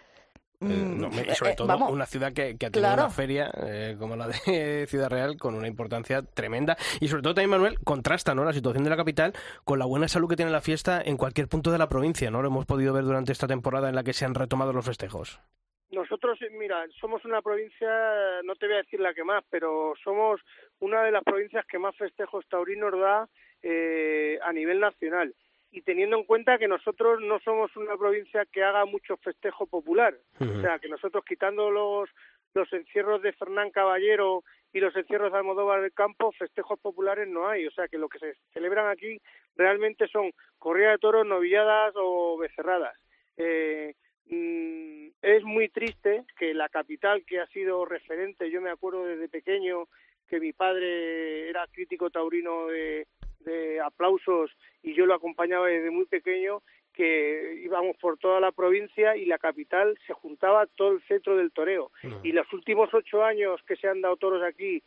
eh, mm, y sobre eh, todo una ciudad que, que ha tenido una feria eh, como la de Ciudad Real con una importancia tremenda. Y sobre todo también Manuel contrasta no la situación de la capital con la buena salud que tiene la fiesta en cualquier punto de la provincia no lo hemos podido ver durante esta temporada en la que se han retomado los festejos. Nosotros mira somos una provincia no te voy a decir la que más pero somos una de las provincias que más festejos taurinos da a nivel nacional y teniendo en cuenta que nosotros no somos una provincia que haga mucho festejo popular, o sea, que nosotros quitando los los encierros de Fernán Caballero y los encierros de Almodóvar del Campo, festejos populares no hay, o sea, que lo que se celebran aquí realmente son corrida de toros, novilladas o becerradas. Eh, mm, es muy triste que la capital que ha sido referente, yo me acuerdo desde pequeño que mi padre era crítico taurino de, de aplausos y yo lo acompañaba desde muy pequeño que íbamos por toda la provincia y la capital se juntaba todo el centro del toreo. Y los últimos ocho años que se han dado toros aquí,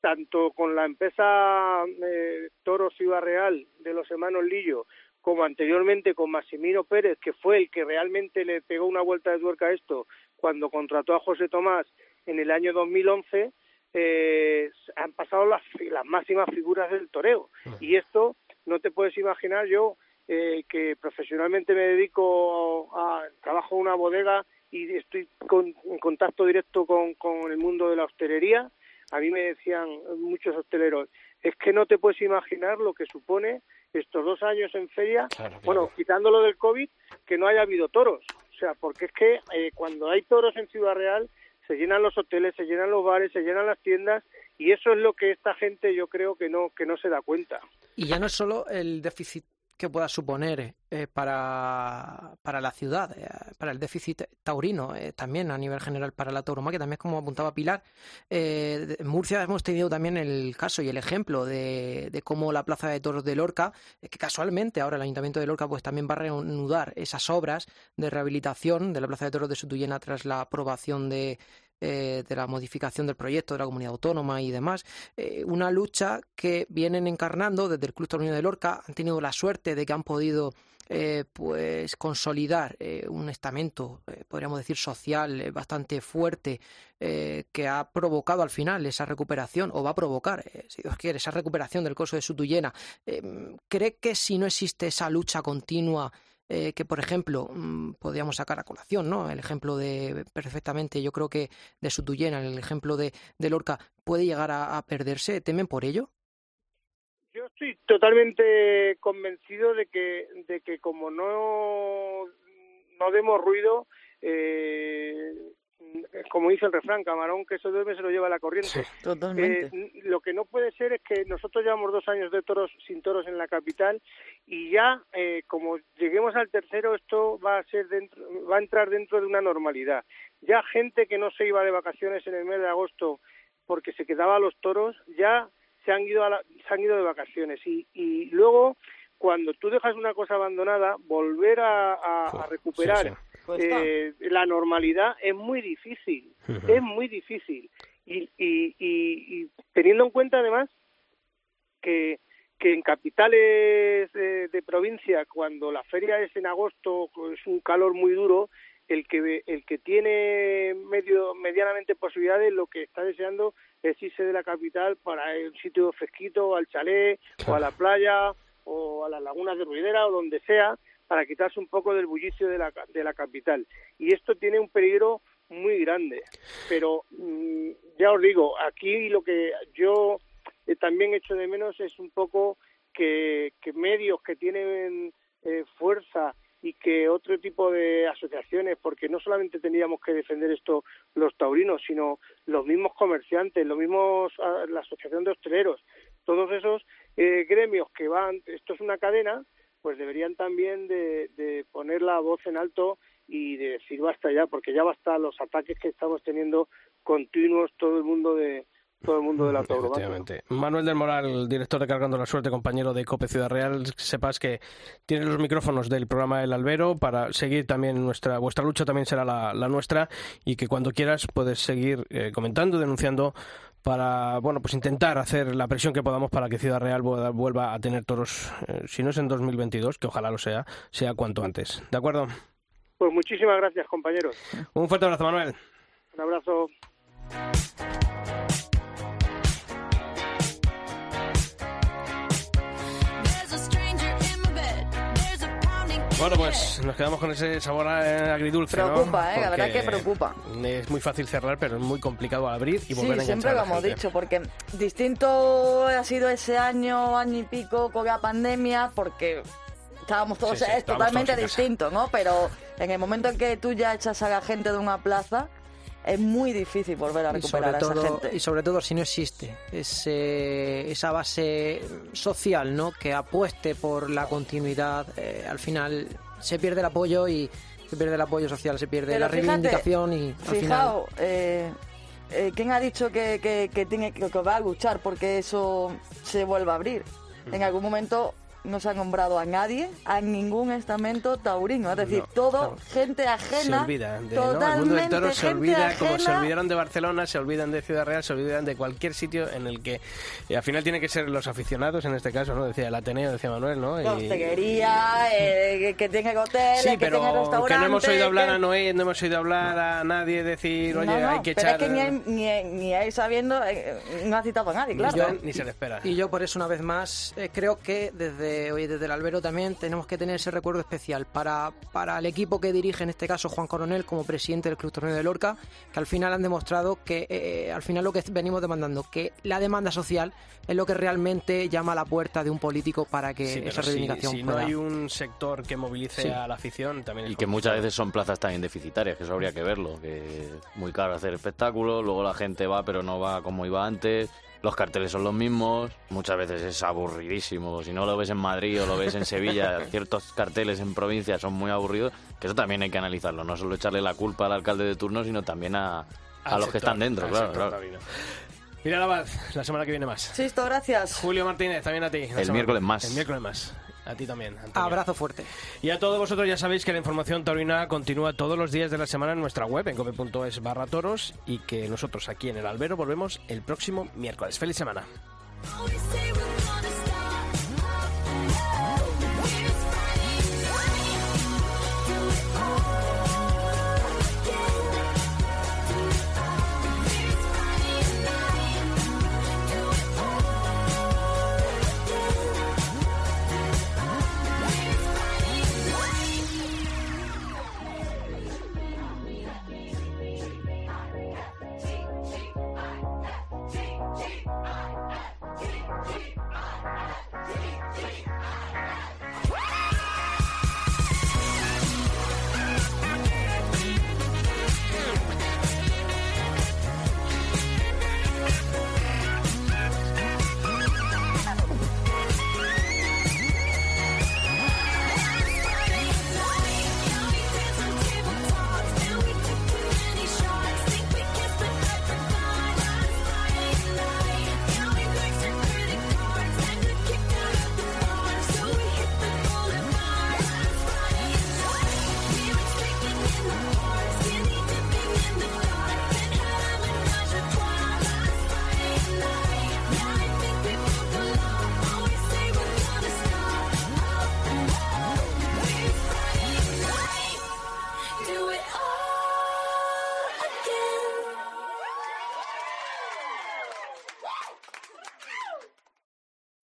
tanto con la empresa eh, Toro Ciudad Real de los hermanos Lillo, como anteriormente con Maximino Pérez, que fue el que realmente le pegó una vuelta de tuerca a esto cuando contrató a José Tomás en el año 2011, eh, han pasado las, las máximas figuras del toreo. Y esto no te puedes imaginar yo eh, que profesionalmente me dedico a trabajo en una bodega y estoy con, en contacto directo con, con el mundo de la hostelería. A mí me decían muchos hosteleros, es que no te puedes imaginar lo que supone estos dos años en feria, bueno, quitándolo del COVID, que no haya habido toros. O sea, porque es que eh, cuando hay toros en Ciudad Real, se llenan los hoteles, se llenan los bares, se llenan las tiendas y eso es lo que esta gente yo creo que no que no se da cuenta. Y ya no es solo el déficit que pueda suponer eh, para, para la ciudad, eh, para el déficit taurino, eh, también a nivel general para la tauromaquia, también como apuntaba Pilar. en Murcia hemos tenido también el caso y el ejemplo de, de cómo la Plaza de Toros de Lorca, que casualmente ahora el Ayuntamiento de Lorca pues también va a reanudar esas obras de rehabilitación de la Plaza de Toros de Sutuyena tras la aprobación de eh, de la modificación del proyecto de la comunidad autónoma y demás. Eh, una lucha que vienen encarnando desde el Club Taurino de Lorca. Han tenido la suerte de que han podido eh, pues consolidar un estamento, podríamos decir, social bastante fuerte que ha provocado al final esa recuperación, o va a provocar, si Dios quiere, esa recuperación del coso de Sutuyena. ¿Cree que si no existe esa lucha continua eh, que, por ejemplo, mm, podríamos sacar a colación, ¿no? El ejemplo de, perfectamente, yo creo que de Sutuyena, el ejemplo de, de Lorca, puede llegar a, perderse. ¿Temen por ello? Yo estoy totalmente convencido de que, de que como no, no demos ruido, eh, como dice el refrán, camarón que se duerme se lo lleva la corriente. totalmente. Eh, lo que no puede ser es que nosotros llevamos dos años de toros sin toros en la capital y ya eh, como lleguemos al tercero esto va a ser dentro, va a entrar dentro de una normalidad. Ya gente que no se iba de vacaciones en el mes de agosto porque se quedaba a los toros ya se han ido a se han ido de vacaciones y, y luego cuando tú dejas una cosa abandonada volver a, a, recuperar eh, la normalidad es muy difícil, es muy difícil. Y, y, y, teniendo en cuenta además que, que en capitales de, provincia, cuando la feria es en agosto, es un calor muy duro, el que el que tiene medio medianamente posibilidades lo que está deseando es irse de la capital para un sitio fresquito al chalet o a la playa o a las lagunas de Ruidera o donde sea para quitarse un poco del bullicio de la, de la capital. Y esto tiene un peligro muy grande. Pero mm, ya os digo, aquí lo que yo eh, también echo de menos es un poco que, que medios que tienen eh, fuerza y que otro tipo de asociaciones, porque no solamente teníamos que defender esto los taurinos, sino los mismos comerciantes, los mismos, ah, la asociación de hosteleros, todos esos eh, gremios que van, esto es una cadena, pues deberían también de, poner la voz en alto y de decir basta ya, porque ya basta los ataques que estamos teniendo continuos todo el mundo de todo el mundo de la Efectivamente. Manuel del Moral, director de Cargando la Suerte, compañero de COPE Ciudad Real, sepas que tiene los micrófonos del programa El Albero para seguir también nuestra, vuestra lucha también será la, nuestra y que cuando quieras puedes seguir eh, comentando, denunciando para bueno pues intentar hacer la presión que podamos para que Ciudad Real vuelva a tener toros, eh, si no es en 2022, que ojalá lo sea, sea cuanto antes. ¿De acuerdo? Pues muchísimas gracias, compañeros. Un fuerte abrazo, Manuel. Un abrazo. Bueno, pues nos quedamos con ese sabor eh, agridulce. Preocupa, ¿eh? La verdad que preocupa. Es muy fácil cerrar, pero es muy complicado abrir y volver sí, a siempre lo hemos dicho, porque distinto ha sido ese año, año y pico con la pandemia, porque estábamos todos, es totalmente distinto, ¿no? Pero en el momento en que tú ya echas a la gente de una plaza, es muy difícil volver a recuperar a esa gente. Y sobre todo si no existe ese, esa base social ¿no? que apueste por la continuidad, eh, al final se pierde el apoyo y se pierde el apoyo social, se pierde la reivindicación y al fijaos, eh, eh, ¿quién ha dicho que, que, tiene, que va a luchar porque eso se vuelva a abrir? En algún momento no se ha nombrado a nadie, a ningún estamento taurino. Es decir, todo gente ajena. Se olvida de, totalmente ¿no? El mundo del toro se gente olvida, como se ajena. olvidaron de Barcelona, se olvidan de Ciudad Real, se olvidan de cualquier sitio en el que y al final tiene que ser los aficionados, en este caso, ¿no? Decía el Ateneo, decía Manuel, ¿no? Y- Hostelería, eh, que, tenga hotel, Sí, que pero tenga restaurante. que no hemos oído hablar que- a Noé, no hemos oído hablar a nadie decir, oye, No, no, hay que pero echar... es que ni, ni, hay sabiendo, eh, no ha citado a nadie, claro. Ni se- ni se le espera. Y yo por eso una vez más eh, creo que desde hoy desde el albero también tenemos que tener ese recuerdo especial para, para el equipo que dirige en este caso Juan Coronel como presidente del Club Torneo de Lorca, que al final han demostrado que eh, al final lo que venimos demandando, que la demanda social es lo que realmente llama a la puerta de un político para que Sí, esa si- reivindicación si, no pueda. hay un sector que movilice Sí. a la afición, también es Y que muchas veces son plazas también deficitarias, que eso habría que verlo, que es muy caro hacer espectáculos, luego la gente va pero no va como iba antes, los carteles son los mismos, muchas veces es aburridísimo, si no lo ves en Madrid o lo ves en Sevilla, ciertos carteles en provincia son muy aburridos, que eso también hay que analizarlo, no solo echarle la culpa al alcalde de turno, sino también a, a los que están dentro, claro. Mira la la semana que viene más. Sisto, gracias. Julio Martínez, también a ti. El semana- miércoles más. El miércoles más. A ti también. Antonio. Abrazo fuerte. Y a todos vosotros ya sabéis que la información taurina continúa todos los días de la semana en nuestra web, en cope.es barra toros, y que nosotros aquí en el albero volvemos el próximo miércoles. ¡Feliz semana!